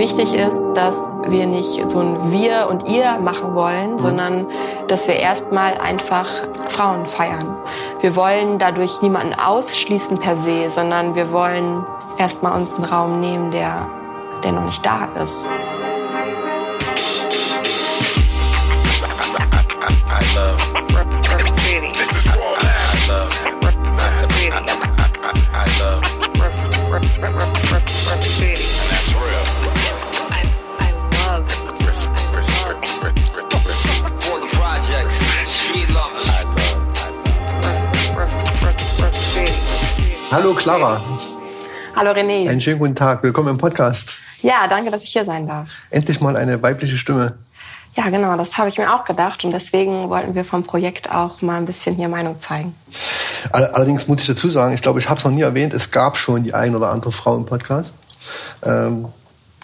wichtig ist, dass wir nicht so ein Wir und Ihr machen wollen, sondern dass wir erstmal einfach Frauen feiern. Wir wollen dadurch niemanden ausschließen per se, sondern wir wollen erstmal uns einen Raum nehmen, der, der noch nicht da ist. I love Hallo Clara. Hallo René. Einen schönen guten Tag. Willkommen im Podcast. Ja, danke, dass ich hier sein darf. Endlich mal eine weibliche Stimme. Ja, genau, das habe ich mir auch gedacht und deswegen wollten wir vom Projekt auch mal ein bisschen hier Meinung zeigen. Allerdings muss ich dazu sagen, ich glaube, ich habe es noch nie erwähnt, es gab schon die ein oder andere Frau im Podcast. Ähm,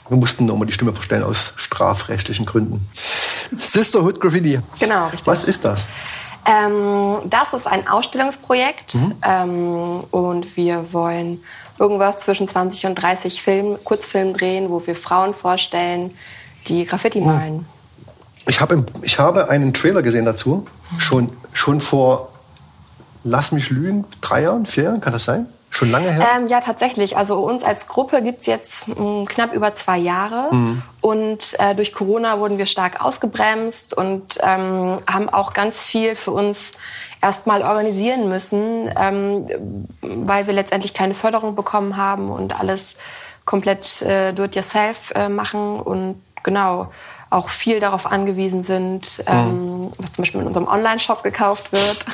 wir mussten nochmal die Stimme verstellen aus strafrechtlichen Gründen. Sisterhood Graffiti. Genau, richtig. Was ist das? Ähm, das ist ein Ausstellungsprojekt mhm. ähm, und wir wollen irgendwas zwischen 20 und 30 Film, Kurzfilmen drehen, wo wir Frauen vorstellen, die Graffiti mhm. malen. Ich habe, ich habe einen Trailer gesehen dazu, schon, schon vor, lass mich lügen, drei Jahren, vier Jahren, kann das sein? Schon lange her? Ähm, ja, tatsächlich. Also uns als Gruppe gibt es jetzt mh, mm, knapp über zwei Jahre. Mhm. Und äh, durch Corona wurden wir stark ausgebremst und ähm, haben auch ganz viel für uns erstmal organisieren müssen, ähm, weil wir letztendlich keine Förderung bekommen haben und alles komplett äh, do-it-yourself äh, machen. Und genau, auch viel darauf angewiesen sind, ähm, mhm. Was zum Beispiel in unserem Online-Shop gekauft wird.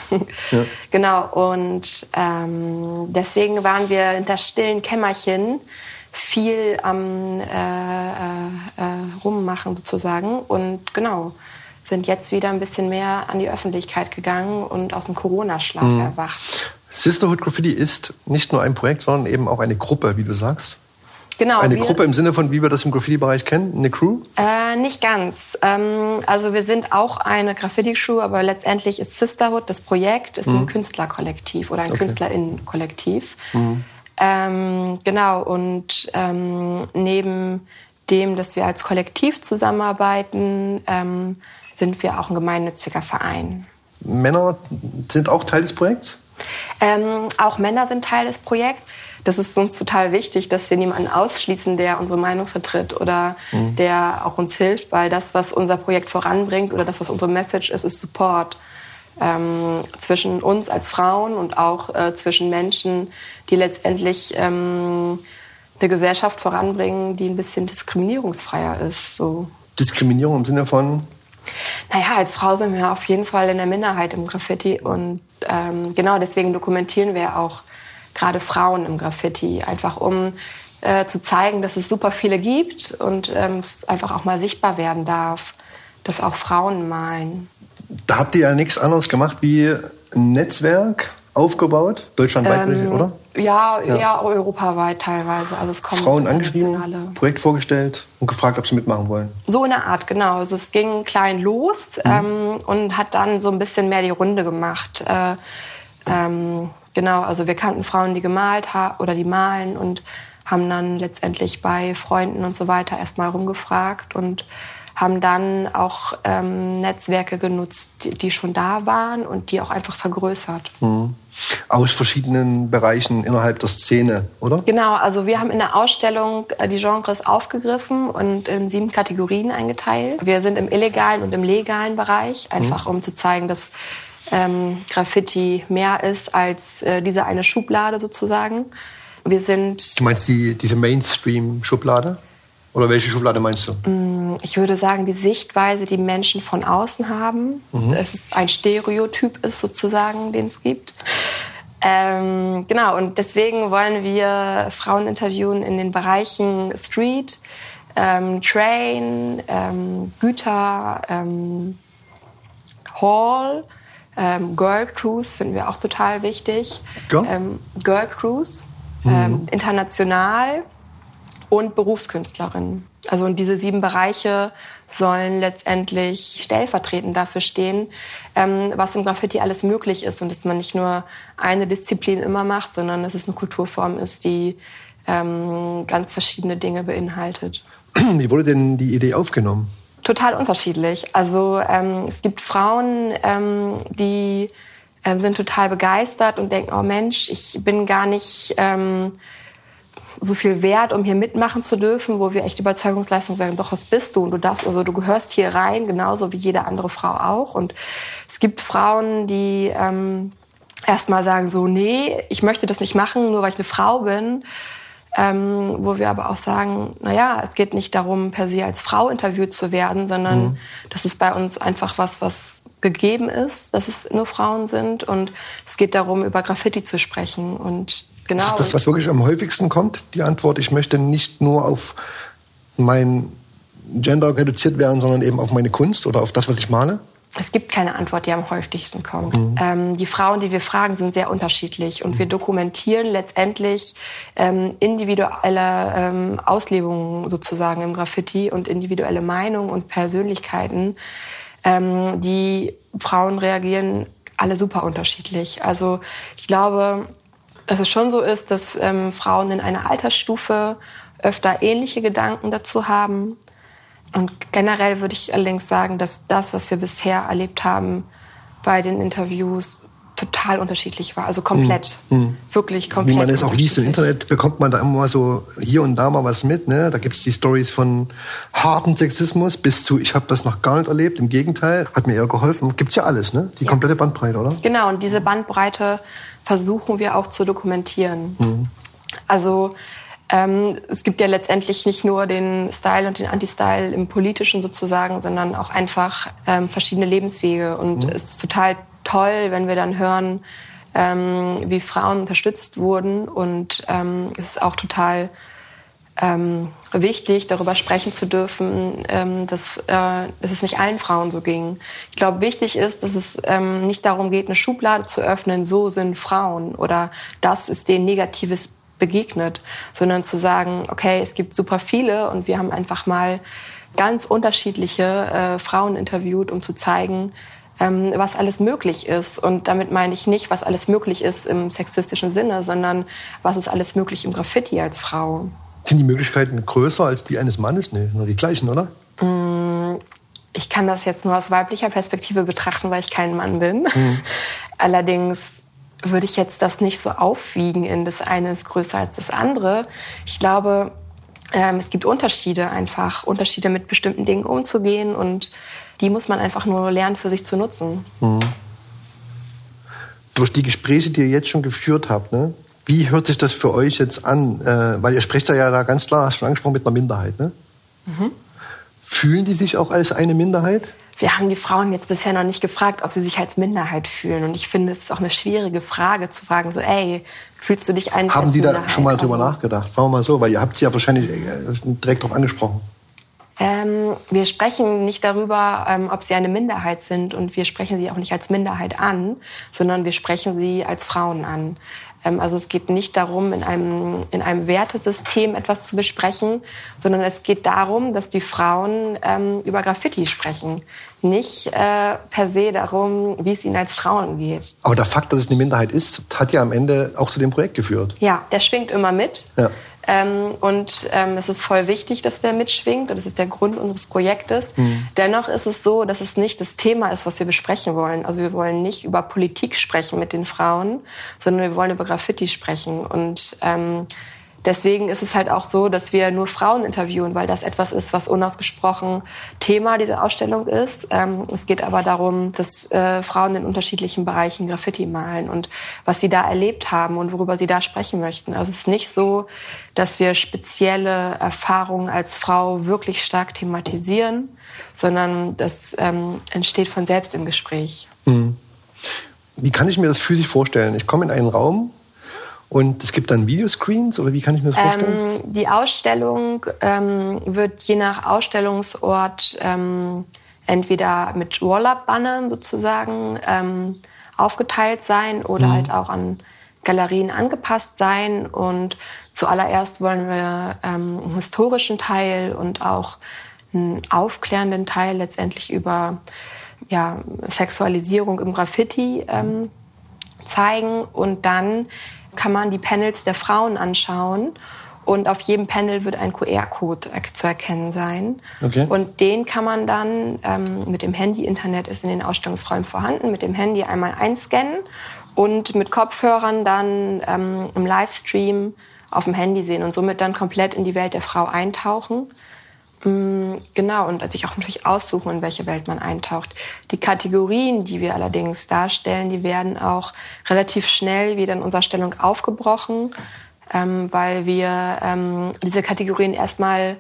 ja. Genau, und ähm, deswegen waren wir in das stillen Kämmerchen viel am äh, äh, äh, Rummachen sozusagen und genau, sind jetzt wieder ein bisschen mehr an die Öffentlichkeit gegangen und aus dem Corona-Schlaf mhm. erwacht. Sisterhood Graffiti ist nicht nur ein Projekt, sondern eben auch eine Gruppe, wie du sagst. Genau. Eine Gruppe im Sinne von, wie wir das im Graffiti-Bereich kennen? Eine Crew? Äh, nicht ganz. Ähm, also wir sind auch eine Graffiti-Crew, aber letztendlich ist Sisterhood, das Projekt, ist mhm. ein Künstlerkollektiv oder ein okay. KünstlerInnen-Kollektiv. Mhm. Ähm, genau, und ähm, neben dem, dass wir als Kollektiv zusammenarbeiten, ähm, sind wir auch ein gemeinnütziger Verein. Männer sind auch Teil des Projekts? Ähm, auch Männer sind Teil des Projekts das ist uns total wichtig, dass wir niemanden ausschließen, der unsere Meinung vertritt oder mhm. der auch uns hilft, weil das, was unser Projekt voranbringt oder das, was unsere Message ist, ist Support. Ähm, zwischen uns als Frauen und auch äh, zwischen Menschen, die letztendlich ähm, eine Gesellschaft voranbringen, die ein bisschen diskriminierungsfreier ist. So. Diskriminierung im Sinne von? Naja, als Frau sind wir auf jeden Fall in der Minderheit im Graffiti und ähm, genau deswegen dokumentieren wir auch gerade Frauen im Graffiti, einfach um äh, zu zeigen, dass es super viele gibt und ähm, es einfach auch mal sichtbar werden darf, dass auch Frauen malen. Da habt ihr ja nichts anderes gemacht wie ein Netzwerk aufgebaut, deutschlandweit, ähm, oder? Ja, ja, ja, europaweit teilweise. Also es kommen Frauen angeschrieben, Projekt vorgestellt und gefragt, ob sie mitmachen wollen. So in der Art, genau. Also es ging klein los mhm. ähm, und hat dann so ein bisschen mehr die Runde gemacht. Äh, ähm, Genau, also wir kannten Frauen, die gemalt haben oder die malen und haben dann letztendlich bei Freunden und so weiter erstmal rumgefragt und haben dann auch ähm, Netzwerke genutzt, die, die, schon da waren und die auch einfach vergrößert. Mhm. Aus verschiedenen Bereichen innerhalb der Szene, oder? Genau, also wir haben in der Ausstellung äh, die Genres aufgegriffen und in sieben Kategorien eingeteilt. Wir sind im illegalen und im legalen Bereich, einfach mhm. um zu zeigen, dass ähm, Graffiti mehr ist als äh, diese eine Schublade sozusagen. Wir sind. Du meinst die, diese Mainstream-Schublade? Oder welche Schublade meinst du? Mm, ich würde sagen, die Sichtweise, die Menschen von außen haben. Mhm. Es ist ein Stereotyp ist sozusagen, den es gibt. Ähm, genau, und deswegen wollen wir Frauen interviewen in den Bereichen Street, ähm, Train, ähm, Güter, ähm, Hall ähm, Girl Cruise finden wir auch total wichtig. Girl, ähm, Girl Cruise, mhm. ähm, international und Berufskünstlerin. Also und diese sieben Bereiche sollen letztendlich stellvertretend dafür stehen, ähm, was im Graffiti alles möglich ist und dass man nicht nur eine Disziplin immer macht, sondern dass es eine Kulturform ist, die ähm, ganz verschiedene Dinge beinhaltet. Wie wurde denn die Idee aufgenommen? Total unterschiedlich. Also ähm, es gibt Frauen, ähm, die äh, sind total begeistert und denken, oh Mensch, ich bin gar nicht ähm, so viel wert, um hier mitmachen zu dürfen, wo wir echt Überzeugungsleistung werden, doch, was bist du? Und du darfst, also du gehörst hier rein, genauso wie jede andere Frau auch. Und es gibt Frauen, die ähm, erstmal sagen so, nee, ich möchte das nicht machen, nur weil ich eine Frau bin. Ähm, wo wir aber auch sagen, na ja, es geht nicht darum, per se als Frau interviewt zu werden, sondern mhm. das ist bei uns einfach was, was gegeben ist, dass es nur Frauen sind und es geht darum, über Graffiti zu sprechen und genau. Ist das, was wirklich am häufigsten kommt, die Antwort, ich möchte nicht nur auf mein Gender reduziert werden, sondern eben auf meine Kunst oder auf das, was ich male? Es gibt keine Antwort, die am häufigsten kommt. Mhm. Ähm, die Frauen, die wir fragen, sind sehr unterschiedlich und wir dokumentieren letztendlich ähm, individuelle ähm, Auslebungen sozusagen im Graffiti und individuelle Meinungen und Persönlichkeiten. Ähm, die Frauen reagieren alle super unterschiedlich. Also ich glaube, dass es schon so ist, dass ähm, Frauen in einer Altersstufe öfter ähnliche Gedanken dazu haben und generell würde ich allerdings sagen, dass das, was wir bisher erlebt haben bei den Interviews, total unterschiedlich war. Also komplett. Mm, mm. Wirklich komplett. Wie man es auch liest im Internet, bekommt man da immer mal so hier und da mal was mit. Ne? Da gibt es die Stories von harten Sexismus bis zu, ich habe das noch gar nicht erlebt. Im Gegenteil, hat mir eher geholfen. Gibt es ja alles, ne? Die ja. komplette Bandbreite, oder? Genau, und diese Bandbreite versuchen wir auch zu dokumentieren. Mm. Also ähm, es gibt ja letztendlich nicht nur den Style und den Anti-Style im Politischen sozusagen, sondern auch einfach ähm, verschiedene Lebenswege. Und mhm. es ist total toll, wenn wir dann hören, ähm, wie Frauen unterstützt wurden. Und ähm, es ist auch total ähm, wichtig, darüber sprechen zu dürfen, ähm, dass, äh, dass es nicht allen Frauen so ging. Ich glaube, wichtig ist, dass es nicht darum geht, eine Schublade zu öffnen, so sind Frauen oder das ist denen negatives begegnet, sondern zu sagen, okay, es gibt super viele und wir haben einfach mal ganz unterschiedliche äh, Frauen interviewt, um zu zeigen, ähm, was alles möglich ist. Und damit meine ich nicht, was alles möglich ist im sexistischen Sinne, sondern was ist alles möglich im Graffiti als Frau. Sind die Möglichkeiten größer als die eines Mannes? Nee, nur die gleichen, oder? Mm, ich kann das jetzt nur aus weiblicher Perspektive betrachten, weil ich kein Mann bin. Mhm. Allerdings würde ich jetzt das nicht so aufwiegen in das eine ist größer als das andere. Ich glaube, ähm, es gibt Unterschiede einfach, Unterschiede mit bestimmten Dingen umzugehen und die muss man einfach nur lernen für sich zu nutzen. Mhm. Durch die Gespräche, die ihr jetzt schon geführt habt, ne? wie hört sich das für euch jetzt an? Äh, weil ihr sprecht ja da ganz klar, hast schon angesprochen, mit einer Minderheit. Ne? Mhm. Fühlen die sich auch als eine Minderheit? Wir haben die Frauen jetzt bisher noch nicht gefragt, ob sie sich als Minderheit fühlen. Und ich finde, es ist auch eine schwierige Frage zu fragen, so, ey, fühlst du dich eigentlich Haben Sie da schon mal drüber also, nachgedacht? Sagen wir mal so, weil ihr habt sie ja wahrscheinlich äh, direkt darauf angesprochen. Ähm, wir sprechen nicht darüber, ähm, ob sie eine Minderheit sind und wir sprechen sie auch nicht als Minderheit an, sondern wir sprechen sie als Frauen an. Ähm, also es geht nicht darum, in einem, in einem Wertesystem etwas zu besprechen, sondern es geht darum, dass die Frauen ähm, über Graffiti sprechen. Nicht äh, per se darum, wie es ihnen als Frauen geht. Aber der Fakt, dass es eine Minderheit ist, hat ja am Ende auch zu dem Projekt geführt. Ja, der schwingt immer mit. Ja. Ähm, und ähm, es ist voll wichtig, dass der mitschwingt. Und das ist der Grund unseres Projektes. Mhm. Dennoch ist es so, dass es nicht das Thema ist, was wir besprechen wollen. Also wir wollen nicht über Politik sprechen mit den Frauen, sondern wir wollen über Graffiti sprechen. Und ähm, Deswegen ist es halt auch so, dass wir nur Frauen interviewen, weil das etwas ist, was unausgesprochen Thema dieser Ausstellung ist. Ähm, es geht aber darum, dass äh, Frauen in unterschiedlichen Bereichen Graffiti malen und was sie da erlebt haben und worüber sie da sprechen möchten. Also es ist nicht so, dass wir spezielle Erfahrungen als Frau wirklich stark thematisieren, sondern das ähm, entsteht von selbst im Gespräch. Mhm. Wie kann ich mir das physisch vorstellen? Ich komme in einen Raum, und es gibt dann Videoscreens oder wie kann ich mir das vorstellen? Ähm, die Ausstellung ähm, wird je nach Ausstellungsort ähm, entweder mit Roll-Up-Bannern sozusagen ähm, aufgeteilt sein oder mhm. halt auch an Galerien angepasst sein. Und zuallererst wollen wir ähm, einen historischen Teil und auch einen aufklärenden Teil letztendlich über ja, Sexualisierung im Graffiti ähm, zeigen und dann kann man die Panels der Frauen anschauen Und auf jedem Panel wird ein QR-Code zu erkennen sein. Okay. Und den kann man dann ähm, mit dem Handy, Internet ist in den Ausstellungsräumen vorhanden, mit dem Handy einmal einscannen und mit Kopfhörern dann ähm, im Livestream auf dem Handy sehen und somit dann komplett in die Welt der Frau eintauchen. Mm, genau, und sich auch natürlich aussuchen, in welche Welt man eintaucht. Die Kategorien, die wir allerdings darstellen, die werden auch relativ schnell wieder in unserer Stellung aufgebrochen, ähm, weil wir ähm, diese Kategorien erstmal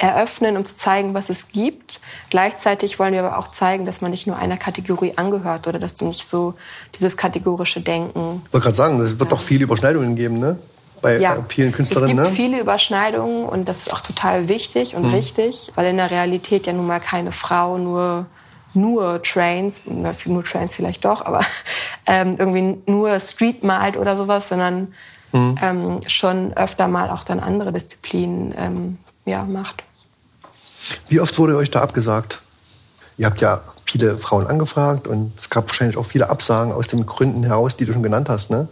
eröffnen, um zu zeigen, was es gibt. Gleichzeitig wollen wir aber auch zeigen, dass man nicht nur einer Kategorie angehört oder dass du nicht so dieses kategorische Denken. Ich wollte gerade sagen, es wird ja. doch viele Überschneidungen geben, ne? Bei, ja. vielen Künstlerinnen. Es gibt ne? viele Überschneidungen und das ist auch total wichtig und mhm. richtig, weil in der Realität ja nun mal keine Frau nur nur Trains, nur Trains vielleicht doch, aber ähm, irgendwie nur Street malt oder sowas, sondern mhm. ähm, schon öfter mal auch dann andere Disziplinen ähm, ja, macht. Wie oft wurde euch da abgesagt? Ihr habt ja viele Frauen angefragt und es gab wahrscheinlich auch viele Absagen aus den Gründen heraus, die du schon genannt hast, ne?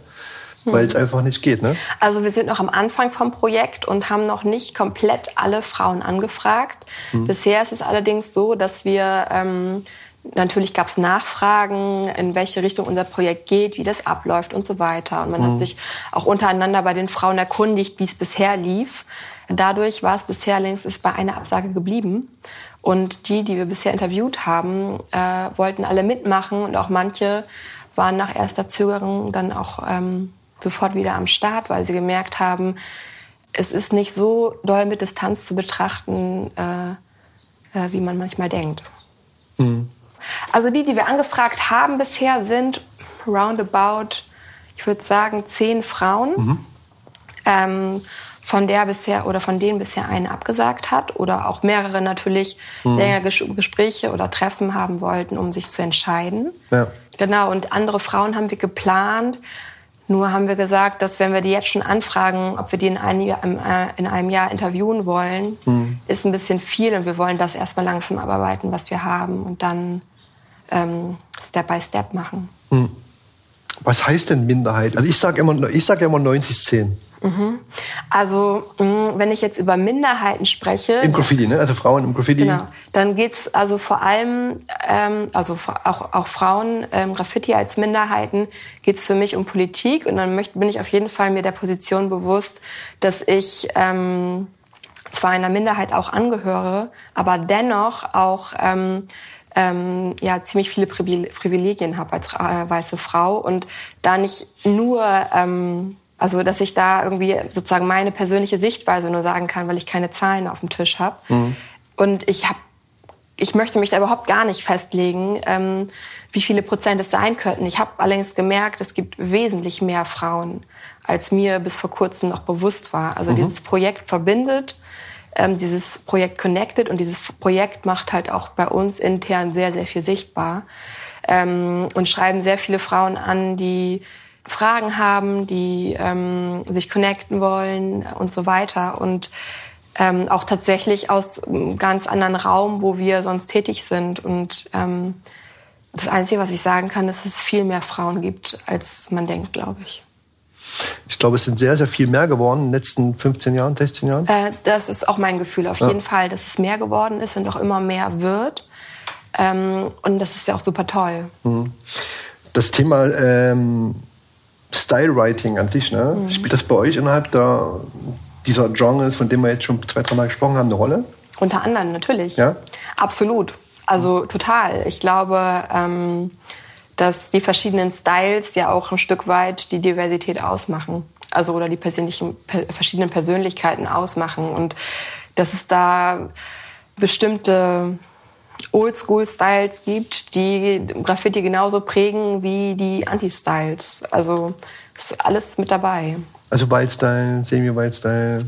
Hm. Weil es einfach nicht geht, ne? Also wir sind noch am Anfang vom Projekt und haben noch nicht komplett alle Frauen angefragt. Hm. Bisher ist es allerdings so, dass wir ähm, Natürlich gab es Nachfragen, in welche Richtung unser Projekt geht, wie das abläuft und so weiter. Und man mhm. hat sich auch untereinander bei den Frauen erkundigt, wie es bisher lief. Dadurch war es bisher längst ist bei einer Absage geblieben. Und die, die wir bisher interviewt haben, äh, wollten alle mitmachen und auch manche waren nach erster Zögerung dann auch ähm, sofort wieder am Start, weil sie gemerkt haben, es ist nicht so doll mit Distanz zu betrachten, äh, äh, wie man manchmal denkt. Mhm. Also die, die wir angefragt haben bisher, sind roundabout, ich würde sagen, zehn Frauen. Mhm. Ähm, von der bisher oder von denen bisher eine abgesagt hat oder auch mehrere natürlich mhm. länger Ges Gespräche oder Treffen haben wollten, um sich zu entscheiden. Ja. Genau, und andere Frauen haben wir geplant. Nur haben wir gesagt, dass wenn wir die jetzt schon anfragen, ob wir die in einem Jahr, äh, in einem Jahr interviewen wollen, mhm. ist ein bisschen viel und wir wollen das erstmal langsam abarbeiten, was wir haben und dann ähm, Step by Step machen. Mhm. Was heißt denn Minderheit? Also ich sage immer, ich sag immer 90-10. Mhm. Also, mm, wenn ich jetzt über Minderheiten spreche. Im Graffiti, ne? Also Frauen im Graffiti. Genau. Dann geht's also vor allem, ähm, also auch, auch Frauen, ähm, Graffiti als Minderheiten, geht's für mich um Politik. Und dann möchte, bin ich auf jeden Fall mir der Position bewusst, dass ich ähm, zwar einer Minderheit auch angehöre, aber dennoch auch ähm, ähm, ja ziemlich viele Privilegien habe als äh, weiße Frau und da nicht nur ähm, also, dass ich da irgendwie sozusagen meine persönliche Sichtweise nur sagen kann, weil ich keine Zahlen auf dem Tisch habe. Mhm. Und ich habe, ich möchte mich da überhaupt gar nicht festlegen, ähm, wie viele Prozent es sein könnten. Ich habe allerdings gemerkt, es gibt wesentlich mehr Frauen, als mir bis vor kurzem noch bewusst war. Also mhm. dieses Projekt verbindet, ähm, dieses Projekt connected und dieses Projekt macht halt auch bei uns intern sehr, sehr viel sichtbar. Ähm, und schreiben sehr viele Frauen an, die Fragen haben, die ähm, sich connecten wollen und so weiter. Und ähm, auch tatsächlich aus einem ganz anderen Raum, wo wir sonst tätig sind. Und ähm, das Einzige, was ich sagen kann, ist, dass es viel mehr Frauen gibt, als man denkt, glaube ich. Ich glaube, es sind sehr, sehr viel mehr geworden in den letzten 15 Jahren, 16 Jahren. Äh, das ist auch mein Gefühl, auf ja. jeden Fall, dass es mehr geworden ist und auch immer mehr wird. Ähm, und das ist ja auch super toll. Mhm. Das Thema ähm, Stylewriting an sich, ne? Mhm. Spielt das bei euch innerhalb der, dieser Genres, von dem wir jetzt schon zwei, dreimal gesprochen haben, eine Rolle? Unter anderem, natürlich. Ja? Absolut. Also total. Ich glaube, ähm, dass die verschiedenen Styles ja auch ein Stück weit die Diversität ausmachen. Also oder die persönlichen, per, verschiedenen Persönlichkeiten ausmachen. Und dass es da bestimmte Oldschool-Styles gibt, die Graffiti genauso prägen wie die Anti-Styles. Also ist alles mit dabei. Also Wildstyle, Semi-Wildstyle,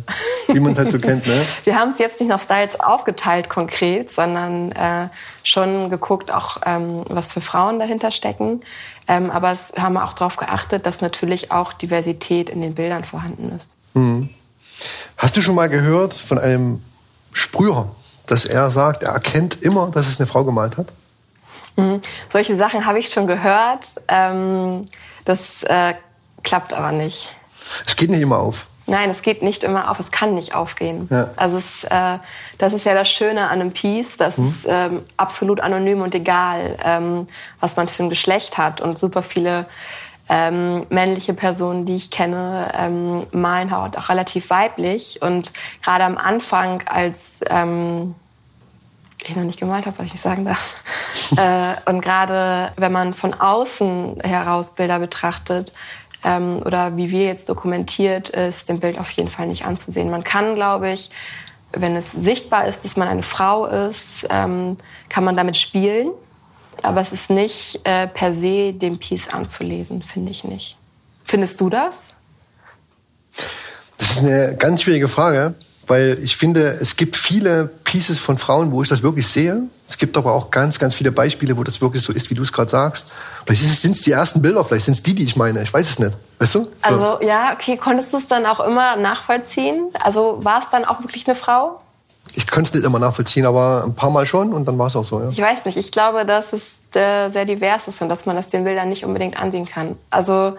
wie man es halt so kennt, ne? Wir haben es jetzt nicht nach Styles aufgeteilt konkret, sondern äh, schon geguckt, auch ähm, was für Frauen dahinter stecken. Ähm, aber es haben wir auch darauf geachtet, dass natürlich auch Diversität in den Bildern vorhanden ist. Mhm. Hast du schon mal gehört von einem Sprüher, dass er sagt, er erkennt immer, dass es eine Frau gemalt hat? Mhm. Solche Sachen habe ich schon gehört. Ähm, das äh, klappt aber nicht. Es geht nicht immer auf. Nein, es geht nicht immer auf, es kann nicht aufgehen. Ja. Also es, äh, das ist ja das Schöne an einem Piece, das mhm. ist ähm, absolut anonym und egal, ähm, was man für ein Geschlecht hat. Und super viele ähm, männliche Personen, die ich kenne, ähm, malen halt auch relativ weiblich. Und gerade am Anfang, als ähm, ich noch nicht gemalt habe, was ich nicht sagen darf. äh, und gerade wenn man von außen heraus Bilder betrachtet, ähm, oder wie wir jetzt dokumentiert, ist dem Bild auf jeden Fall nicht anzusehen. Man kann, glaube ich, wenn es sichtbar ist, dass man eine Frau ist, ähm, kann man damit spielen. Aber es ist nicht äh, per se dem Piece anzulesen, finde ich nicht. Findest du das? Das ist eine ganz schwierige Frage weil ich finde, es gibt viele Pieces von Frauen, wo ich das wirklich sehe. Es gibt aber auch ganz, ganz viele Beispiele, wo das wirklich so ist, wie du es gerade sagst. Vielleicht sind es die ersten Bilder, vielleicht sind es die, die ich meine. Ich weiß es nicht. Weißt du? So. Also ja, okay. Konntest du es dann auch immer nachvollziehen? Also war es dann auch wirklich eine Frau? Ich könnte es nicht immer nachvollziehen, aber ein paar Mal schon und dann war es auch so. Ja. Ich weiß nicht. Ich glaube, dass es äh, sehr divers ist und dass man das den Bildern nicht unbedingt ansehen kann. Also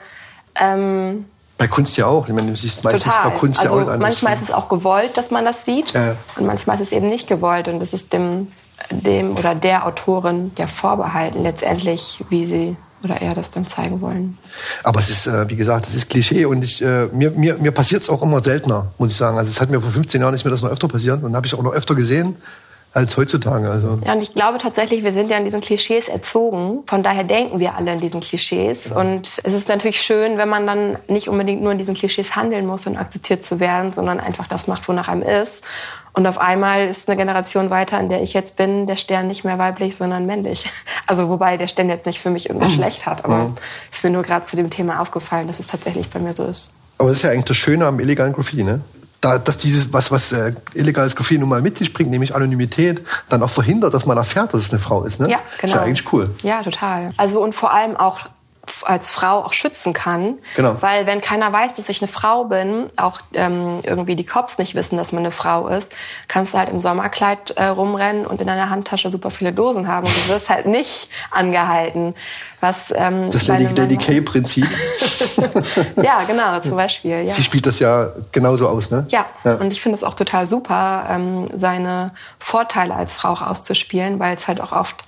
ähm, bei Kunst ja auch. Ich meine, du siehst meistens bei Kunst also ja auch Manchmal ist es auch gewollt, dass man das sieht. Ja. Und manchmal ist es eben nicht gewollt. Und das ist dem, dem oder der Autorin ja vorbehalten, letztendlich, wie sie oder er das dann zeigen wollen. Aber es ist, äh, wie gesagt, es ist Klischee und ich, äh, mir, mir, mir passiert es auch immer seltener, muss ich sagen. Also es hat mir vor 15 Jahren nicht mehr das noch öfter passiert und habe ich auch noch öfter gesehen als heutzutage. Also. Ja, und ich glaube tatsächlich, wir sind ja in diesen Klischees erzogen. Von daher denken wir alle in diesen Klischees. Ja. Und es ist natürlich schön, wenn man dann nicht unbedingt nur in diesen Klischees handeln muss und akzeptiert zu werden, sondern einfach das macht, wonach einem ist. Und auf einmal ist eine Generation weiter, in der ich jetzt bin, der Stern nicht mehr weiblich, sondern männlich. Also wobei der Stern jetzt nicht für mich irgendwas schlecht hat, aber ja. es ist mir nur gerade zu dem Thema aufgefallen, dass es tatsächlich bei mir so ist. Aber das ist ja eigentlich das Schöne am illegalen Graffiti, ne? da, dass dieses, was, was äh, illegales Graffiti nun mal mit sich bringt, nämlich Anonymität, dann auch verhindert, dass man erfährt, dass es eine Frau ist. Ne? Ja, genau. Ist ja eigentlich cool. Ja, total. Also und vor allem auch als Frau auch schützen kann. Genau. Weil wenn keiner weiß, dass ich eine Frau bin, auch ähm, irgendwie die Cops nicht wissen, dass man eine Frau ist, kannst du halt im Sommerkleid äh, rumrennen und in deiner Handtasche super viele Dosen haben und du wirst halt nicht angehalten. Was, ähm, das Lady, Lady K-Prinzip. ja, genau, zum Beispiel. Ja. Sie spielt das ja genauso aus, ne? Ja, ja. und ich finde es auch total super, ähm, seine Vorteile als Frau auch auszuspielen, weil es halt auch oft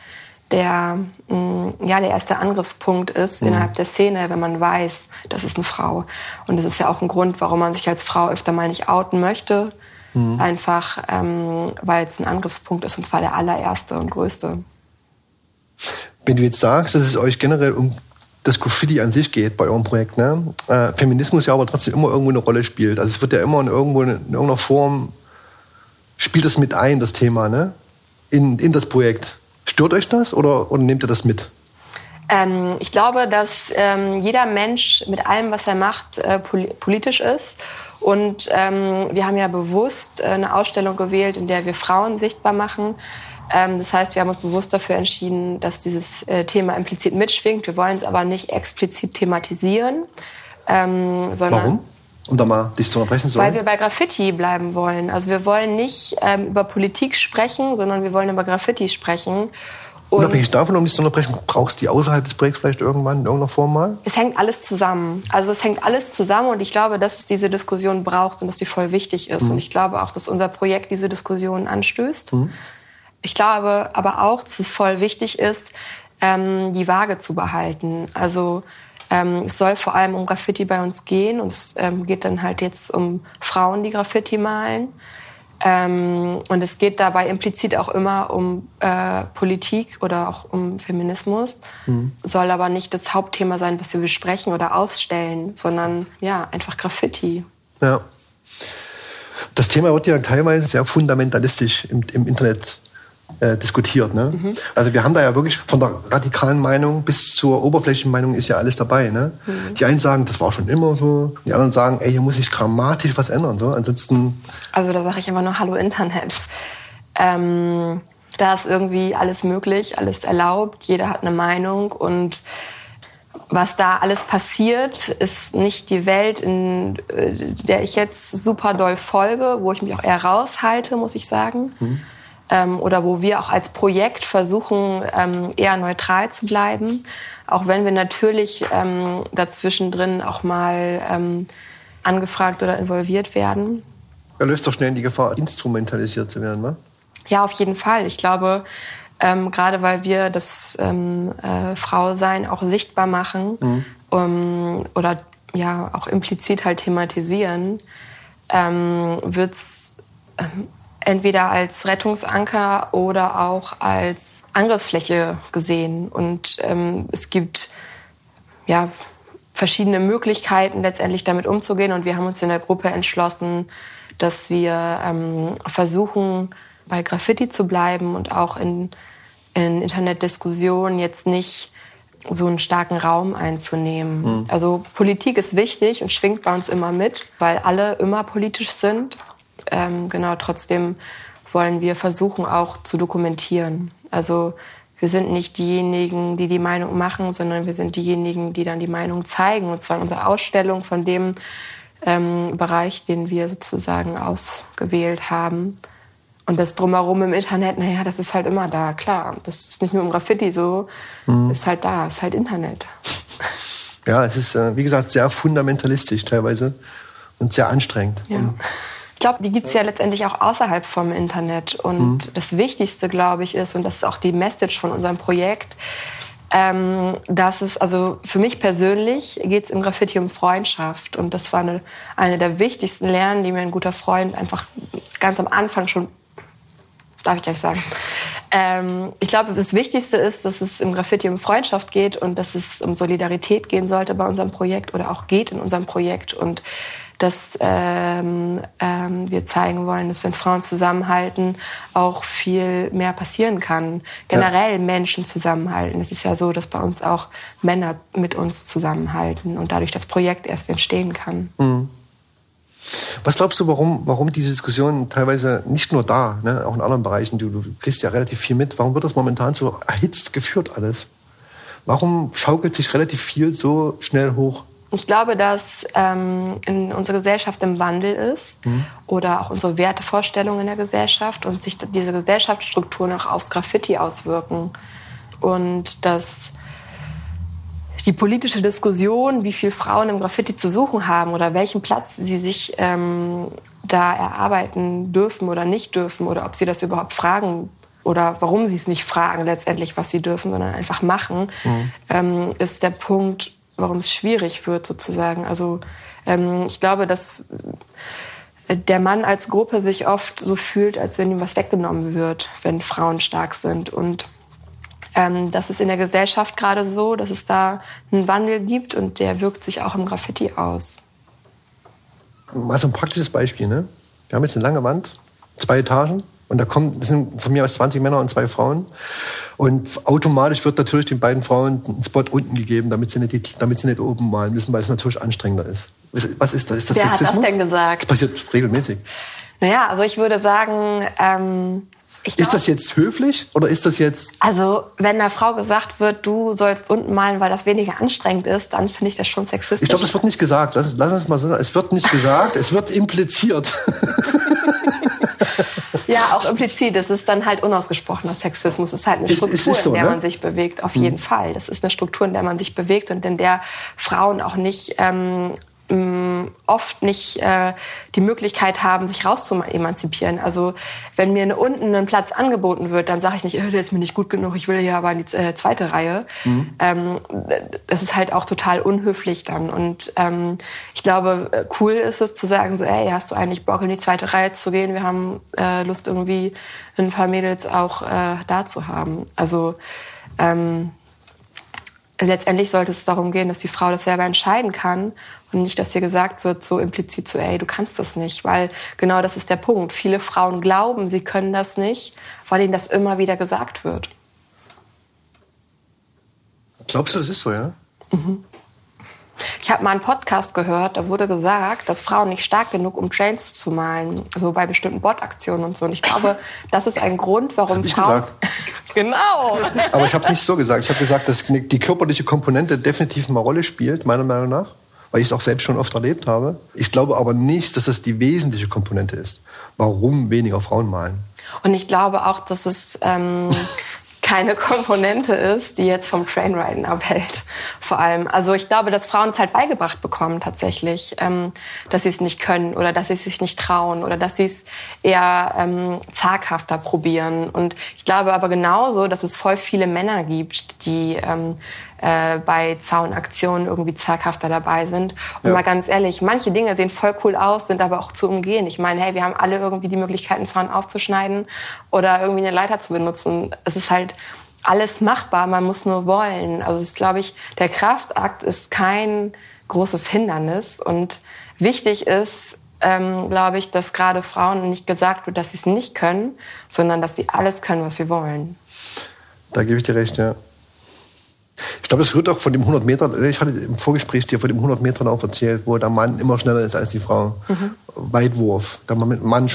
der, mh, mm, ja, der erste Angriffspunkt ist mhm. innerhalb der Szene, wenn man weiß, das ist eine Frau. Und das ist ja auch ein Grund, warum man sich als Frau öfter mal nicht outen möchte. Mhm. Einfach, ähm, weil es ein Angriffspunkt ist und zwar der allererste und größte. Wenn du jetzt sagst, dass es euch generell um das Graffiti an sich geht bei eurem Projekt, ne? Äh, Feminismus ja aber trotzdem immer irgendwo eine Rolle spielt. Also es wird ja immer in, irgendwo in, in irgendeiner Form spielt das mit ein, das Thema, ne? In, in das Projekt. Stört euch das oder, oder nehmt ihr das mit? Ähm, ich glaube, dass ähm, jeder Mensch mit allem, was er macht, äh, politisch ist. Und ähm, wir haben ja bewusst äh, eine Ausstellung gewählt, in der wir Frauen sichtbar machen. Ähm, das heißt, wir haben uns bewusst dafür entschieden, dass dieses äh, Thema implizit mitschwingt. Wir wollen es aber nicht explizit thematisieren. Ähm, sondern Warum? Um da mal dich zu unterbrechen sollen? Weil wir bei Graffiti bleiben wollen. Also wir wollen nicht ähm, über Politik sprechen, sondern wir wollen über Graffiti sprechen. Und Unabhängig davon, um dich zu unterbrechen, brauchst du die außerhalb des Projekts vielleicht irgendwann in irgendeiner Form mal? Es hängt alles zusammen. Also es hängt alles zusammen und ich glaube, dass es diese Diskussion braucht und dass die voll wichtig ist. Mhm. Und ich glaube auch, dass unser Projekt diese Diskussion anstößt. Mhm. Ich glaube aber auch, dass es voll wichtig ist, ähm, die Waage zu behalten. Also ähm, es soll vor allem um Graffiti bei uns gehen und es ähm, geht dann halt jetzt um Frauen, die Graffiti malen. Ähm, und es geht dabei implizit auch immer um äh, Politik oder auch um Feminismus. Mhm. Soll aber nicht das Hauptthema sein, was wir besprechen oder ausstellen, sondern ja, einfach Graffiti. Ja. Das Thema wird ja teilweise sehr fundamentalistisch im, im Internet äh, diskutiert. Ne? Mhm. Also wir haben da ja wirklich von der radikalen Meinung bis zur Oberflächenmeinung ist ja alles dabei. Ne? Mhm. Die einen sagen, das war schon immer so. Die anderen sagen, ey, hier muss sich dramatisch was ändern. So. Ansonsten. Also da sage ich immer nur Hallo Internet. Ähm, da ist irgendwie alles möglich, alles erlaubt. Jeder hat eine Meinung und was da alles passiert, ist nicht die Welt, in äh, der ich jetzt super doll folge, wo ich mich auch eher raushalte, muss ich sagen. Mhm ähm, oder wo wir auch als Projekt versuchen, ähm, eher neutral zu bleiben. Auch wenn wir natürlich ähm, dazwischen drin auch mal ähm, angefragt oder involviert werden. Er löst doch schnell in die Gefahr, instrumentalisiert zu werden, ne? Ja, auf jeden Fall. Ich glaube, ähm, gerade weil wir das ähm, äh, Frausein auch sichtbar machen mhm. um, oder ja auch implizit halt thematisieren, ähm, wird es ähm, entweder als Rettungsanker oder auch als Angriffsfläche gesehen. Und ähm, es gibt ja verschiedene Möglichkeiten, letztendlich damit umzugehen. Und wir haben uns in der Gruppe entschlossen, dass wir ähm, versuchen, bei Graffiti zu bleiben und auch in, in Internetdiskussionen jetzt nicht so einen starken Raum einzunehmen. Mhm. Also Politik ist wichtig und schwingt bei uns immer mit, weil alle immer politisch sind. Ähm, genau, trotzdem wollen wir versuchen auch zu dokumentieren. Also wir sind nicht diejenigen, die die Meinung machen, sondern wir sind diejenigen, die dann die Meinung zeigen. Und zwar in unserer Ausstellung von dem ähm, Bereich, den wir sozusagen ausgewählt haben. Und das drumherum im Internet, naja, das ist halt immer da, klar. Das ist nicht nur im Graffiti so, mhm. ist halt da, ist halt Internet. Ja, es ist, äh, wie gesagt, sehr fundamentalistisch teilweise und sehr anstrengend. Ja. Und ich glaube, die gibt es ja letztendlich auch außerhalb vom Internet. Und mhm. das Wichtigste, glaube ich, ist, und das ist auch die Message von unserem Projekt, ähm, dass es, also für mich persönlich geht es im Graffiti um Freundschaft. Und das war eine, eine der wichtigsten Lernen, die mir ein guter Freund einfach ganz am Anfang schon, darf ich gleich sagen, ähm, ich glaube, das Wichtigste ist, dass es im Graffiti um Freundschaft geht und dass es um Solidarität gehen sollte bei unserem Projekt oder auch geht in unserem Projekt. Und dass ähm, ähm, wir zeigen wollen, dass wenn Frauen zusammenhalten, auch viel mehr passieren kann. Generell ja. Menschen zusammenhalten. Es ist ja so, dass bei uns auch Männer mit uns zusammenhalten und dadurch das Projekt erst entstehen kann. Mhm. Was glaubst du, warum, warum diese Diskussion teilweise nicht nur da, ne, auch in anderen Bereichen, du, du kriegst ja relativ viel mit, warum wird das momentan so erhitzt geführt alles? Warum schaukelt sich relativ viel so schnell hoch? Ich glaube, dass ähm, in unserer Gesellschaft im Wandel ist mhm. oder auch unsere Wertevorstellungen in der Gesellschaft und sich diese Gesellschaftsstrukturen auch aufs Graffiti auswirken. Und dass die politische Diskussion, wie viel Frauen im Graffiti zu suchen haben oder welchen Platz sie sich ähm, da erarbeiten dürfen oder nicht dürfen oder ob sie das überhaupt fragen oder warum sie es nicht fragen letztendlich, was sie dürfen, sondern einfach machen, mhm. ähm, ist der Punkt, warum es schwierig wird sozusagen. Also ähm, ich glaube, dass der Mann als Gruppe sich oft so fühlt, als wenn ihm was weggenommen wird, wenn Frauen stark sind. Und ähm, das ist in der Gesellschaft gerade so, dass es da einen Wandel gibt und der wirkt sich auch im Graffiti aus. Mal so ein praktisches Beispiel. Ne? Wir haben jetzt eine lange Wand, zwei Etagen. Und da kommen, das sind von mir aus 20 Männer und zwei Frauen. Und automatisch wird natürlich den beiden Frauen ein Spot unten gegeben, damit sie nicht, damit sie nicht oben malen müssen, weil es natürlich anstrengender ist. Was ist das? Ist das Wer Sexismus? hat das denn gesagt? Das passiert regelmäßig. Naja, also ich würde sagen, ähm, Glaub, ist das jetzt höflich oder ist das jetzt? Also wenn einer Frau gesagt wird, du sollst unten malen, weil das weniger anstrengend ist, dann finde ich das schon sexistisch. Ich glaube, das wird nicht gesagt. Lass, lass uns mal so. Es wird nicht gesagt. es wird impliziert. Ja, auch implizit. Es ist dann halt unausgesprochener Sexismus. Es ist halt eine ist, Struktur, ist so, in der ne? man sich bewegt. Auf jeden mhm. Fall. Das ist eine Struktur, in der man sich bewegt und in der Frauen auch nicht ähm, oft nicht äh, die Möglichkeit haben, sich rauszuemanzipieren. Also wenn mir unten ein Platz angeboten wird, dann sage ich nicht, oh, der ist mir nicht gut genug, ich will hier aber in die äh, zweite Reihe. Mhm. Ähm, das ist halt auch total unhöflich dann. Und ähm, ich glaube, äh, cool ist es zu sagen, so, ey, hast du eigentlich Bock in die zweite Reihe zu gehen? Wir haben äh, Lust irgendwie ein paar Mädels auch äh, da zu haben. Also ähm, letztendlich sollte es darum gehen, dass die Frau das selber entscheiden kann und nicht, dass ihr gesagt wird, so implizit so, ey, du kannst das nicht, weil genau das ist der Punkt. Viele Frauen glauben, sie können das nicht, weil ihnen das immer wieder gesagt wird. Glaubst du, das ist so, ja? Mhm. Ich habe mal einen Podcast gehört, da wurde gesagt, dass Frauen nicht stark genug, um Trains zu malen, so bei bestimmten Bordaktionen und so. Und ich glaube, das ist ein Grund, warum ich Frauen. Gesagt. genau. Aber ich habe es nicht so gesagt. Ich habe gesagt, dass die körperliche Komponente definitiv eine Rolle spielt, meiner Meinung nach, weil ich es auch selbst schon oft erlebt habe. Ich glaube aber nicht, dass es die wesentliche Komponente ist, warum weniger Frauen malen. Und ich glaube auch, dass es ähm, keine Komponente ist, die jetzt vom Trainriden abhält. Vor allem. Also ich glaube, dass Frauen es halt beigebracht bekommen tatsächlich, ähm, dass sie es nicht können oder dass sie es sich nicht trauen oder dass sie es eher ähm, zaghafter probieren. Und ich glaube aber genauso, dass es voll viele Männer gibt, die ähm, äh, bei Zaunaktionen irgendwie zaghafter dabei sind. Und ja. mal ganz ehrlich, manche Dinge sehen voll cool aus, sind aber auch zu umgehen. Ich meine, hey, wir haben alle irgendwie die Möglichkeit, einen Zaun aufzuschneiden oder irgendwie eine Leiter zu benutzen. Es ist halt alles machbar, man muss nur wollen. Also es ist, glaube ich, der Kraftakt ist kein großes Hindernis und wichtig ist, ähm, glaube ich, dass gerade Frauen nicht gesagt wird, dass sie es nicht können, sondern dass sie alles können, was sie wollen. Da gebe ich dir recht, ja. Ich glaube, es wird auch von dem 100 Metern, ich hatte im Vorgespräch dir von dem 100 Metern auch erzählt, wo der Mann immer schneller ist als die Frau. Mhm. Weitwurf. Der Mann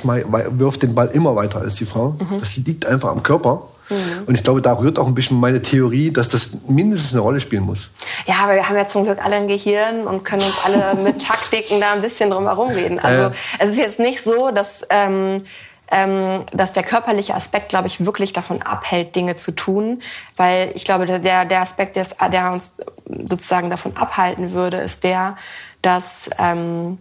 wirft den Ball immer weiter als die Frau. Mhm. Das liegt einfach am Körper. Mhm. Und ich glaube, da rührt auch ein bisschen meine Theorie, dass das mindestens eine Rolle spielen muss. Ja, aber wir haben ja zum Glück alle ein Gehirn und können uns alle mit Taktiken da ein bisschen drum herum reden. Also äh. es ist jetzt nicht so, dass ähm, ähm, dass der körperliche Aspekt, glaube ich, wirklich davon abhält, Dinge zu tun. Weil ich glaube, der, der Aspekt, der, der uns sozusagen davon abhalten würde, ist der, dass, ähm,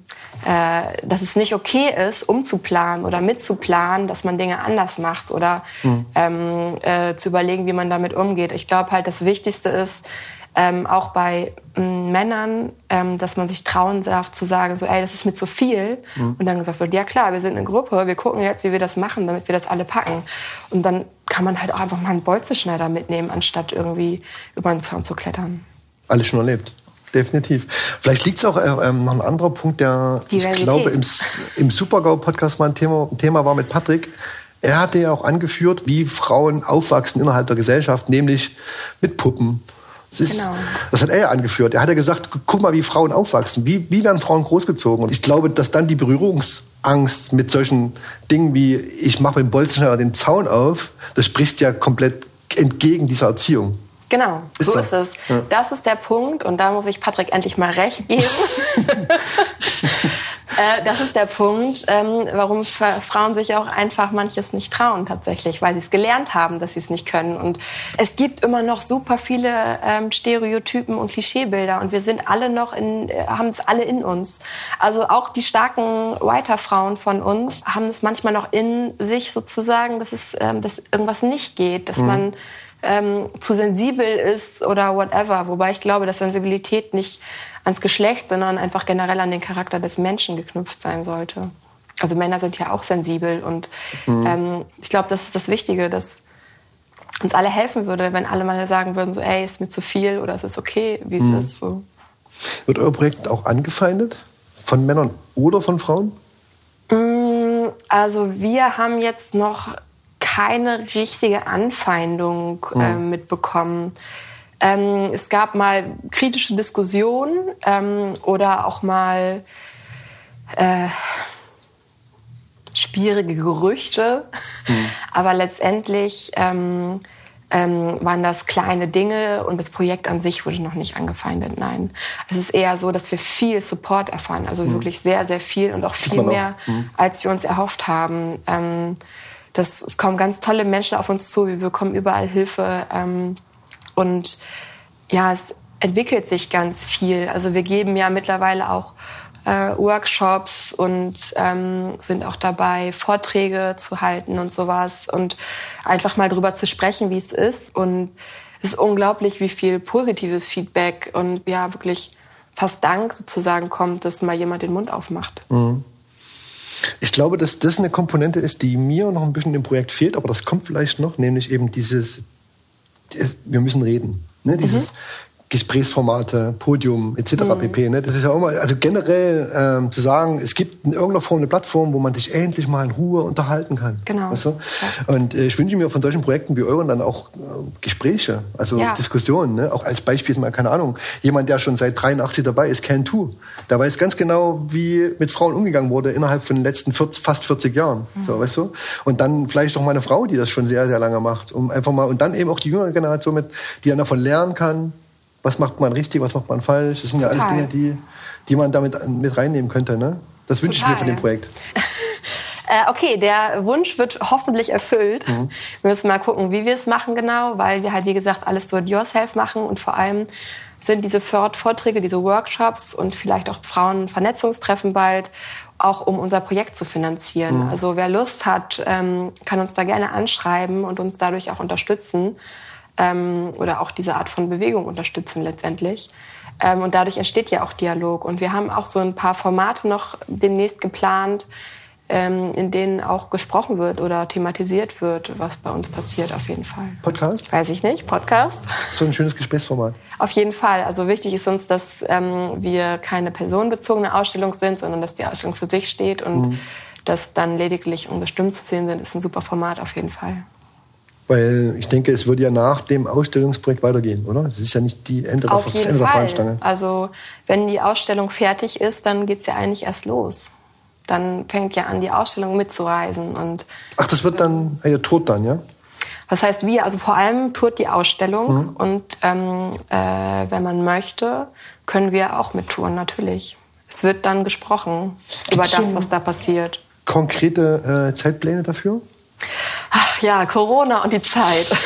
äh, dass es nicht okay ist, umzuplanen oder mitzuplanen, dass man Dinge anders macht oder mhm. ähm, äh, zu überlegen, wie man damit umgeht. Ich glaube halt, das Wichtigste ist, ähm, auch bei ähm, Männern, ähm, dass man sich trauen darf zu sagen, so, ey, das ist mir zu viel. Mhm. Und dann gesagt wird, ja klar, wir sind eine Gruppe, wir gucken jetzt, wie wir das machen, damit wir das alle packen. Und dann kann man halt auch einfach mal einen Bolzenschneider mitnehmen, anstatt irgendwie über den Zaun zu klettern. Alles schon erlebt. Definitiv. Vielleicht liegt es auch äh, ähm, noch ein anderer Punkt, der, ich glaube, im, im Super-GAU-Podcast mal ein Thema, ein Thema war mit Patrick. Er hatte ja auch angeführt, wie Frauen aufwachsen innerhalb der Gesellschaft, nämlich mit Puppen, das, ist, genau. das hat er angeführt. Er hat ja gesagt, guck mal, wie Frauen aufwachsen. Wie, wie werden Frauen großgezogen? Und ich glaube, dass dann die Berührungsangst mit solchen Dingen wie, ich mache mit dem Bolzenschneider den Zaun auf, das spricht ja komplett entgegen dieser Erziehung. Genau, ist so ist es. Ja. Das ist der Punkt und da muss ich Patrick endlich mal recht geben. Äh, das ist der Punkt, ähm, warum Frauen sich auch einfach manches nicht trauen tatsächlich, weil sie es gelernt haben, dass sie es nicht können. Und es gibt immer noch super viele ähm, Stereotypen und Klischeebilder und wir sind alle noch in, äh, haben es alle in uns. Also auch die starken Writer-Frauen von uns haben es manchmal noch in sich sozusagen, dass es, ähm, dass irgendwas nicht geht, dass mhm. man ähm, zu sensibel ist oder whatever. Wobei ich glaube, dass Sensibilität nicht ans Geschlecht, sondern einfach generell an den Charakter des Menschen geknüpft sein sollte. Also Männer sind ja auch sensibel und mhm. ähm, ich glaube, das ist das Wichtige, dass uns alle helfen würde, wenn alle mal sagen würden, so, ey, ist mir zu viel oder es ist okay, wie es mhm. ist. So. Wird euer Projekt auch angefeindet? Von Männern oder von Frauen? Mm, also wir haben jetzt noch keine richtige Anfeindung äh, mitbekommen. Ähm, es gab mal kritische Diskussionen ähm, oder auch mal äh, schwierige Gerüchte. Mhm. Aber letztendlich ähm, ähm, waren das kleine Dinge und das Projekt an sich wurde noch nicht angefeindet. Nein, es ist eher so, dass wir viel Support erfahren, also mhm. wirklich sehr, sehr viel und auch viel mehr, mhm. als wir uns erhofft haben. Ähm, das, es kommen ganz tolle Menschen auf uns zu, wir bekommen überall Hilfe. Ähm, und ja, es entwickelt sich ganz viel. Also wir geben ja mittlerweile auch äh, Workshops und ähm, sind auch dabei, Vorträge zu halten und sowas und einfach mal drüber zu sprechen, wie es ist. Und es ist unglaublich, wie viel positives Feedback und ja, wirklich fast Dank sozusagen kommt, dass mal jemand den Mund aufmacht. Mhm. Ich glaube, dass das eine Komponente ist, die mir noch ein bisschen im Projekt fehlt, aber das kommt vielleicht noch, nämlich eben dieses, wir müssen reden. Ne? Dieses, mhm. Gesprächsformate, Podium etc. Mhm. pp. Ne? Das ist ja auch mal, also generell ähm, zu sagen, es gibt in irgendeiner Form eine Plattform, wo man sich endlich mal in Ruhe unterhalten kann. Genau. Weißt du? ja. Und äh, ich wünsche mir von solchen Projekten wie euren dann auch äh, Gespräche, also ja. Diskussionen. Ne? Auch als Beispiel ist mal, keine Ahnung, jemand, der schon seit 83 dabei ist, Can Too, der weiß ganz genau, wie mit Frauen umgegangen wurde innerhalb von den letzten 40, fast 40 Jahren. Mhm. So, weißt du? Und dann vielleicht auch mal eine Frau, die das schon sehr, sehr lange macht. Um einfach mal, und dann eben auch die jüngere Generation mit, die dann davon lernen kann, was macht man richtig, was macht man falsch. Das sind ja alles Dinge, die, die man damit mit reinnehmen könnte. Ne? Das wünsche ich mir von dem Projekt. Äh, okay, der Wunsch wird hoffentlich erfüllt. Mhm. Wir müssen mal gucken, wie wir es machen genau, weil wir halt, wie gesagt, alles do-it-yourself machen und vor allem sind diese Vorträge, diese Workshops und vielleicht auch Frauenvernetzungstreffen bald auch um unser Projekt zu finanzieren. Mhm. Also wer Lust hat, ähm, kann uns da gerne anschreiben und uns dadurch auch unterstützen ähm, oder auch diese Art von Bewegung unterstützen letztendlich. Ähm, und dadurch entsteht ja auch Dialog. Und wir haben auch so ein paar Formate noch demnächst geplant, ähm, in denen auch gesprochen wird oder thematisiert wird, was bei uns passiert, auf jeden Fall. Podcast? Weiß ich nicht. Podcast? So ein schönes Gesprächsformat. Auf jeden Fall. Also wichtig ist uns, dass ähm, wir keine personenbezogene Ausstellung sind, sondern dass die Ausstellung für sich steht und mhm. dass dann lediglich unsere Stimmen zu sehen sind, ist ein super Format auf jeden Fall. Weil ich denke, es wird ja nach dem Ausstellungsprojekt weitergehen, oder? Es ist ja nicht die Ende, Auf der, jeden Ende Fall. der Fahnenstange. Also wenn die Ausstellung fertig ist, dann geht es ja eigentlich erst los dann fängt ja an, die Ausstellung mitzureisen. Und Ach, das wird dann, ihr tourt dann, ja? Das heißt, wir, also vor allem tourt die Ausstellung mhm. und ähm, äh, wenn man möchte, können wir auch mittouren, natürlich. Es wird dann gesprochen Gibt's über das, was da passiert. Konkrete äh, Zeitpläne dafür? Ach ja, Corona und die Zeit.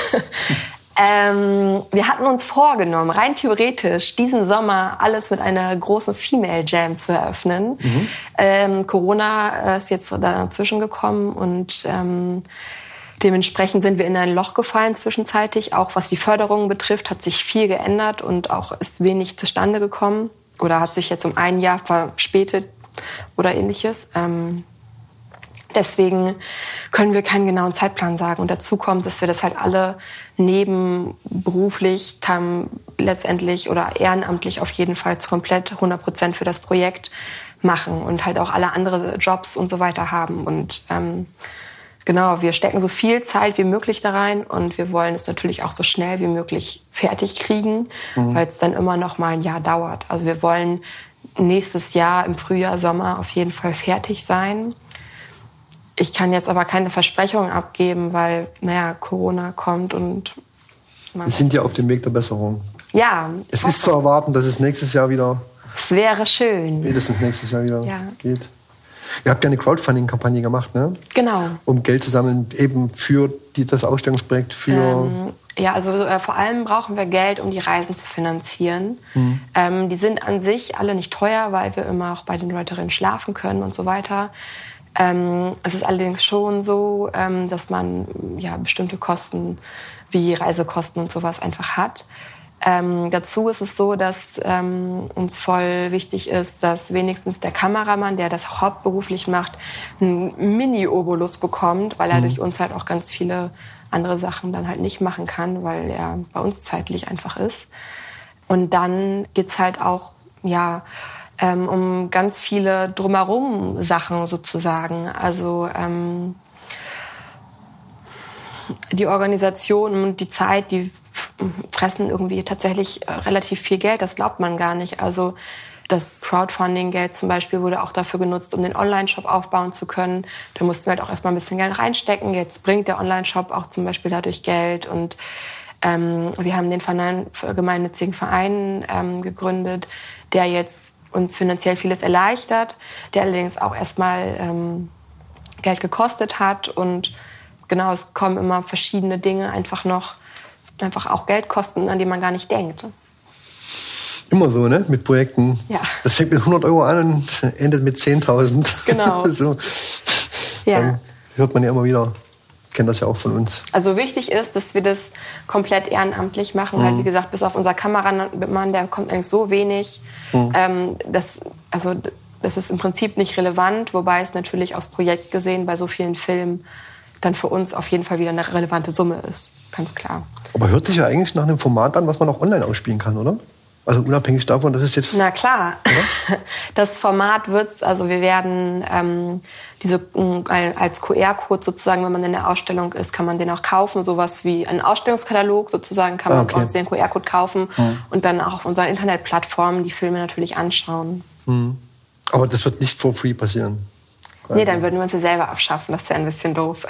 Ähm, wir hatten uns vorgenommen, rein theoretisch, diesen Sommer alles mit einer großen Female Jam zu eröffnen. Mhm. Ähm, Corona äh, ist jetzt dazwischen gekommen und ähm, dementsprechend sind wir in ein Loch gefallen zwischenzeitlich. Auch was die Förderung betrifft, hat sich viel geändert und auch ist wenig zustande gekommen oder hat sich jetzt um ein Jahr verspätet oder ähnliches. Ähm, Deswegen können wir keinen genauen Zeitplan sagen. Und dazu kommt, dass wir das halt alle nebenberuflich letztendlich oder ehrenamtlich auf jeden Fall komplett 100 Prozent für das Projekt machen und halt auch alle andere Jobs und so weiter haben. Und ähm, genau, wir stecken so viel Zeit wie möglich da rein und wir wollen es natürlich auch so schnell wie möglich fertig kriegen, mhm. weil es dann immer noch mal ein Jahr dauert. Also wir wollen nächstes Jahr im Frühjahr, Sommer auf jeden Fall fertig sein. Ich kann jetzt aber keine Versprechungen abgeben, weil, naja, Corona kommt und. Wir sind ja auf dem Weg der Besserung. Ja. Es ist zu erwarten, dass es nächstes Jahr wieder. Es wäre schön. Spätestens nächstes Jahr wieder ja. geht. Ihr habt ja eine Crowdfunding-Kampagne gemacht, ne? Genau. Um Geld zu sammeln, eben für die, das Ausstellungsprojekt für. Ähm, ja, also äh, vor allem brauchen wir Geld, um die Reisen zu finanzieren. Mhm. Ähm, die sind an sich alle nicht teuer, weil wir immer auch bei den Reuterinnen schlafen können und so weiter. Ähm, es ist allerdings schon so, ähm, dass man ja bestimmte Kosten wie Reisekosten und sowas einfach hat. Ähm, dazu ist es so, dass ähm, uns voll wichtig ist, dass wenigstens der Kameramann, der das hauptberuflich macht, einen Mini-Obolus bekommt, weil er mhm. durch uns halt auch ganz viele andere Sachen dann halt nicht machen kann, weil er bei uns zeitlich einfach ist. Und dann geht's halt auch, ja, ähm, um ganz viele drumherum Sachen sozusagen. Also ähm, die Organisation und die Zeit, die fressen irgendwie tatsächlich äh, relativ viel Geld. Das glaubt man gar nicht. Also das Crowdfunding-Geld zum Beispiel wurde auch dafür genutzt, um den Online-Shop aufbauen zu können. Da mussten wir halt auch erstmal ein bisschen Geld reinstecken. Jetzt bringt der Online-Shop auch zum Beispiel dadurch Geld. Und ähm, wir haben den gemeinnützigen Verein ähm, gegründet, der jetzt uns finanziell vieles erleichtert, der allerdings auch erstmal ähm, Geld gekostet hat. Und genau, es kommen immer verschiedene Dinge einfach noch, einfach auch Geld kosten, an die man gar nicht denkt. Immer so, ne? Mit Projekten. Ja. Das fängt mit 100 Euro an und endet mit 10.000. Genau. so. Ja. Dann hört man ja immer wieder kennen das ja auch von uns. Also wichtig ist, dass wir das komplett ehrenamtlich machen, mhm. weil wie gesagt, bis auf unser Kameramann, der kommt eigentlich so wenig. Mhm. Ähm, das, also das ist im Prinzip nicht relevant, wobei es natürlich aus Projekt gesehen bei so vielen Filmen dann für uns auf jeden Fall wieder eine relevante Summe ist, ganz klar. Aber hört sich ja eigentlich nach einem Format an, was man auch online ausspielen kann, oder? Also unabhängig davon, dass es jetzt. Na klar. Oder? Das Format wird's, also wir werden ähm, diese äh, als QR-Code sozusagen, wenn man in der Ausstellung ist, kann man den auch kaufen. Sowas wie ein Ausstellungskatalog sozusagen kann man ah, okay. den QR-Code kaufen mhm. und dann auch auf unseren Internetplattformen die Filme natürlich anschauen. Mhm. Aber das wird nicht for free passieren. Nee, dann würden wir uns ja selber abschaffen. Das ist ja ein bisschen doof.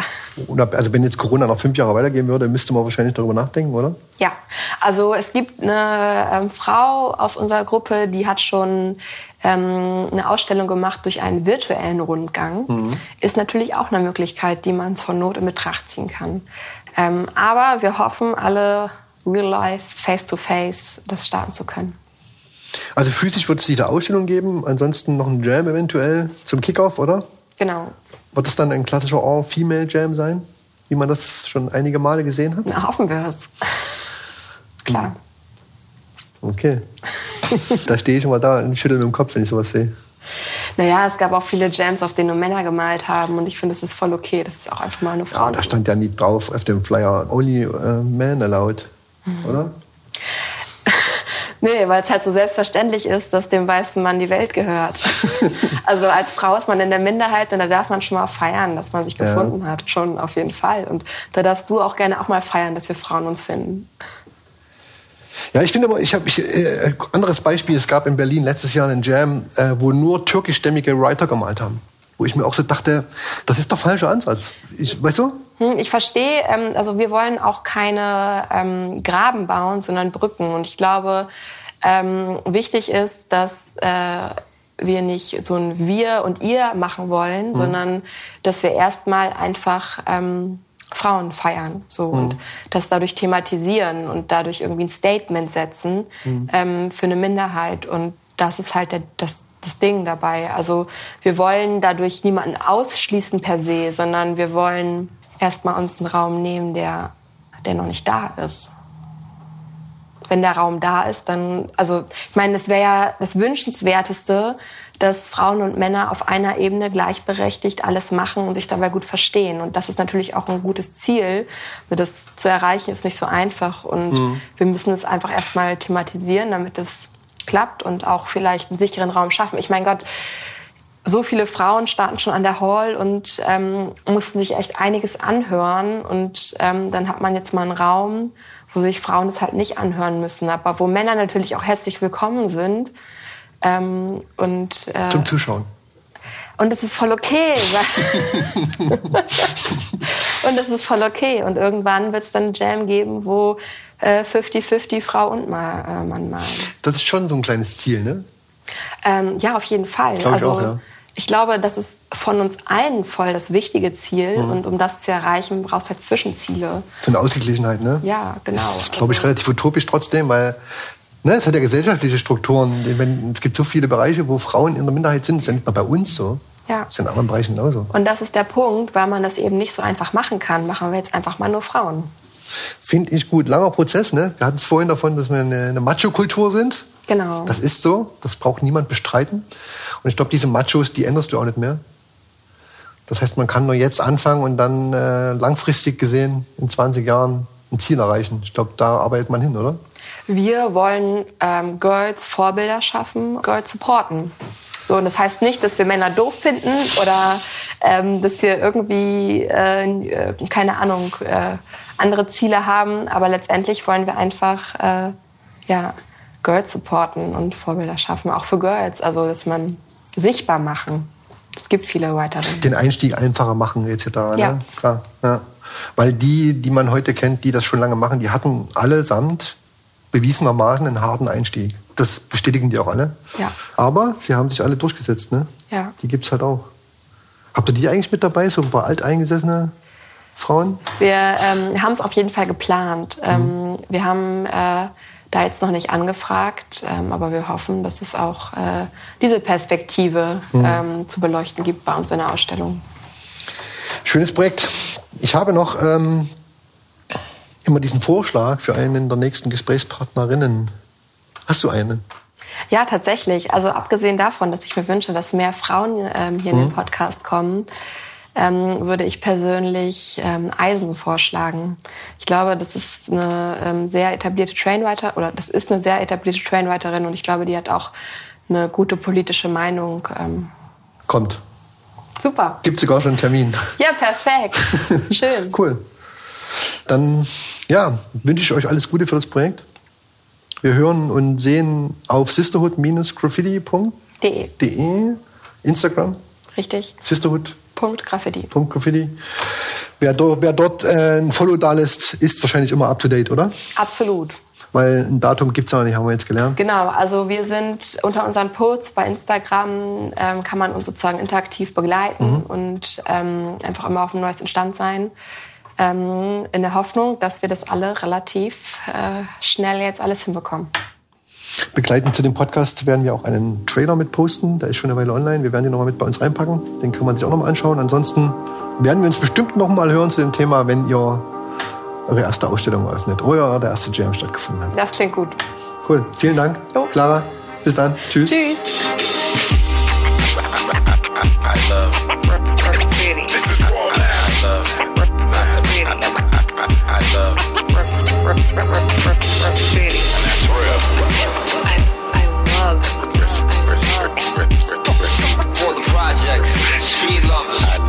Also wenn jetzt Corona noch fünf Jahre weitergehen würde, müsste man wahrscheinlich darüber nachdenken, oder? Ja, also es gibt eine ähm, Frau aus unserer Gruppe, die hat schon ähm, eine Ausstellung gemacht durch einen virtuellen Rundgang. Mhm. Ist natürlich auch eine Möglichkeit, die man zur Not in Betracht ziehen kann. Ähm, aber wir hoffen alle real life, face to face, das starten zu können. Also physisch wird es diese Ausstellung geben, ansonsten noch ein Jam eventuell zum Kickoff, oder? Genau. Wird es dann ein klassischer All-Female-Jam sein, wie man das schon einige Male gesehen hat? Na, hoffen wir es. Klar. Okay. da stehe ich immer da und schüttel mit dem Kopf, wenn ich sowas sehe. Naja, es gab auch viele Jams, auf denen nur Männer gemalt haben und ich finde, es ist voll okay. Das ist auch einfach mal eine Frau. Ja, da stand ja nie drauf auf dem Flyer Only uh, Man Allowed, mhm. oder? Nee, weil es halt so selbstverständlich ist, dass dem weißen Mann die Welt gehört. also als Frau ist man in der Minderheit und da darf man schon mal feiern, dass man sich gefunden ja. hat. Schon auf jeden Fall. Und da darfst du auch gerne auch mal feiern, dass wir Frauen uns finden. Ja, ich finde aber, ich habe ich, äh, anderes Beispiel. Es gab in Berlin letztes Jahr einen Jam, äh, wo nur türkischstämmige Writer gemalt haben. Wo ich mir auch so dachte, das ist doch falscher Ansatz. Ich, weißt du? Hm, ich verstehe, ähm, also wir wollen auch keine ähm, Graben bauen, sondern Brücken. Und ich glaube, ähm, wichtig ist, dass äh, wir nicht so ein Wir und Ihr machen wollen, mhm. sondern dass wir erstmal einfach ähm, Frauen feiern so mhm. und das dadurch thematisieren und dadurch irgendwie ein Statement setzen mhm. ähm, für eine Minderheit. Und das ist halt der, das, das Ding dabei. Also wir wollen dadurch niemanden ausschließen per se, sondern wir wollen erstmal uns einen Raum nehmen, der, der noch nicht da ist. Wenn der Raum da ist, dann, also ich meine, es wäre ja das Wünschenswerteste, dass Frauen und Männer auf einer Ebene gleichberechtigt alles machen und sich dabei gut verstehen. Und das ist natürlich auch ein gutes Ziel. Das zu erreichen ist nicht so einfach. Und mhm. wir müssen es einfach erstmal thematisieren, damit es klappt und auch vielleicht einen sicheren Raum schaffen. Ich meine Gott, so viele Frauen starten schon an der Hall und ähm, mussten sich echt einiges anhören. Und ähm, dann hat man jetzt mal einen Raum, wo sich Frauen das halt nicht anhören müssen, aber wo Männer natürlich auch herzlich willkommen sind. Ähm, und, äh, Zum Zuschauen. Und es ist voll okay. und es ist voll okay. Und irgendwann wird es dann Jam geben, wo 50-50 äh, Frau und Mann malen. Das ist schon so ein kleines Ziel, ne? Ähm, ja, auf jeden Fall. Glaub also, ich, auch, ja. ich glaube, das ist von uns allen voll das wichtige Ziel. Mhm. Und um das zu erreichen, brauchst du halt Zwischenziele. So eine Ausgeglichenheit, ne? Ja, genau. Das ist, glaube ich, also, relativ utopisch trotzdem, weil ne, es hat ja gesellschaftliche Strukturen. Es gibt so viele Bereiche, wo Frauen in der Minderheit sind. Das ist ja nicht nur bei uns so. Ja. Das ist in anderen Bereichen genauso. Und das ist der Punkt, weil man das eben nicht so einfach machen kann. Machen wir jetzt einfach mal nur Frauen. Finde ich gut. Langer Prozess, ne? Wir hatten es vorhin davon, dass wir eine, eine Macho-Kultur sind. Genau. Das ist so, das braucht niemand bestreiten. Und ich glaube, diese Machos, die änderst du auch nicht mehr. Das heißt, man kann nur jetzt anfangen und dann äh, langfristig gesehen in 20 Jahren ein Ziel erreichen. Ich glaube, da arbeitet man hin, oder? Wir wollen ähm, Girls Vorbilder schaffen, Girls supporten. So, und das heißt nicht, dass wir Männer doof finden oder ähm, dass wir irgendwie, äh, keine Ahnung, äh, andere Ziele haben, aber letztendlich wollen wir einfach äh, ja, Girls supporten und Vorbilder schaffen, auch für Girls. Also, dass man sichtbar machen. Es gibt viele Writerinnen. Den Einstieg einfacher machen, etc. Ne? Ja. Klar, ja. Weil die, die man heute kennt, die das schon lange machen, die hatten allesamt bewiesenermaßen einen harten Einstieg. Das bestätigen die auch alle. Ja. Aber sie haben sich alle durchgesetzt. Ne? Ja. Die gibt es halt auch. Habt ihr die eigentlich mit dabei, so ein paar alteingesessene Frauen? Wir ähm, haben es auf jeden Fall geplant. Mhm. Ähm, wir haben äh, da jetzt noch nicht angefragt, ähm, aber wir hoffen, dass es auch äh, diese Perspektive mhm. ähm, zu beleuchten gibt bei uns in der Ausstellung. Schönes Projekt. Ich habe noch ähm, immer diesen Vorschlag für einen der nächsten Gesprächspartnerinnen. Hast du einen? Ja, tatsächlich. Also abgesehen davon, dass ich mir wünsche, dass mehr Frauen ähm, hier mhm. in den mhm. Podcast kommen, ähm, würde ich persönlich ähm, Eisen vorschlagen. Ich glaube, das ist eine ähm, sehr etablierte Trainwriter oder das ist eine sehr etablierte Trainwriterin und ich glaube, die hat auch eine gute politische Meinung. Ähm. Kommt. Super. Gibt sogar schon einen Termin. Ja, perfekt. Schön. cool. Dann ja, wünsche ich euch alles Gute für das Projekt. Wir hören und sehen auf sisterhood-graffiti.de Instagram Richtig. Sisterhood. Punkt Graffiti. Punkt Graffiti. Wer, do, wer dort äh, ein Follow da lässt, ist wahrscheinlich immer up to date, oder? Absolut. Weil ein Datum gibt es noch nicht, haben wir jetzt gelernt. Genau, also wir sind unter unseren Posts bei Instagram, ähm, kann man uns sozusagen interaktiv begleiten mhm. und ähm, einfach immer auf dem neuesten Stand sein. Ähm, in der Hoffnung, dass wir das alle relativ äh, schnell jetzt alles hinbekommen. Begleitend zu dem Podcast werden wir auch einen Trailer mit posten. Der ist schon eine Weile online. Wir werden den nochmal mit bei uns reinpacken. Den kann man sich auch nochmal anschauen. Ansonsten werden wir uns bestimmt nochmal hören zu dem Thema, wenn ihr eure erste Ausstellung eröffnet oder der erste Jam stattgefunden hat. Das klingt gut. Cool. Vielen Dank, jo. Clara. Bis dann. Tschüss. Tschüss. I love I, love. For the projects, street lovers.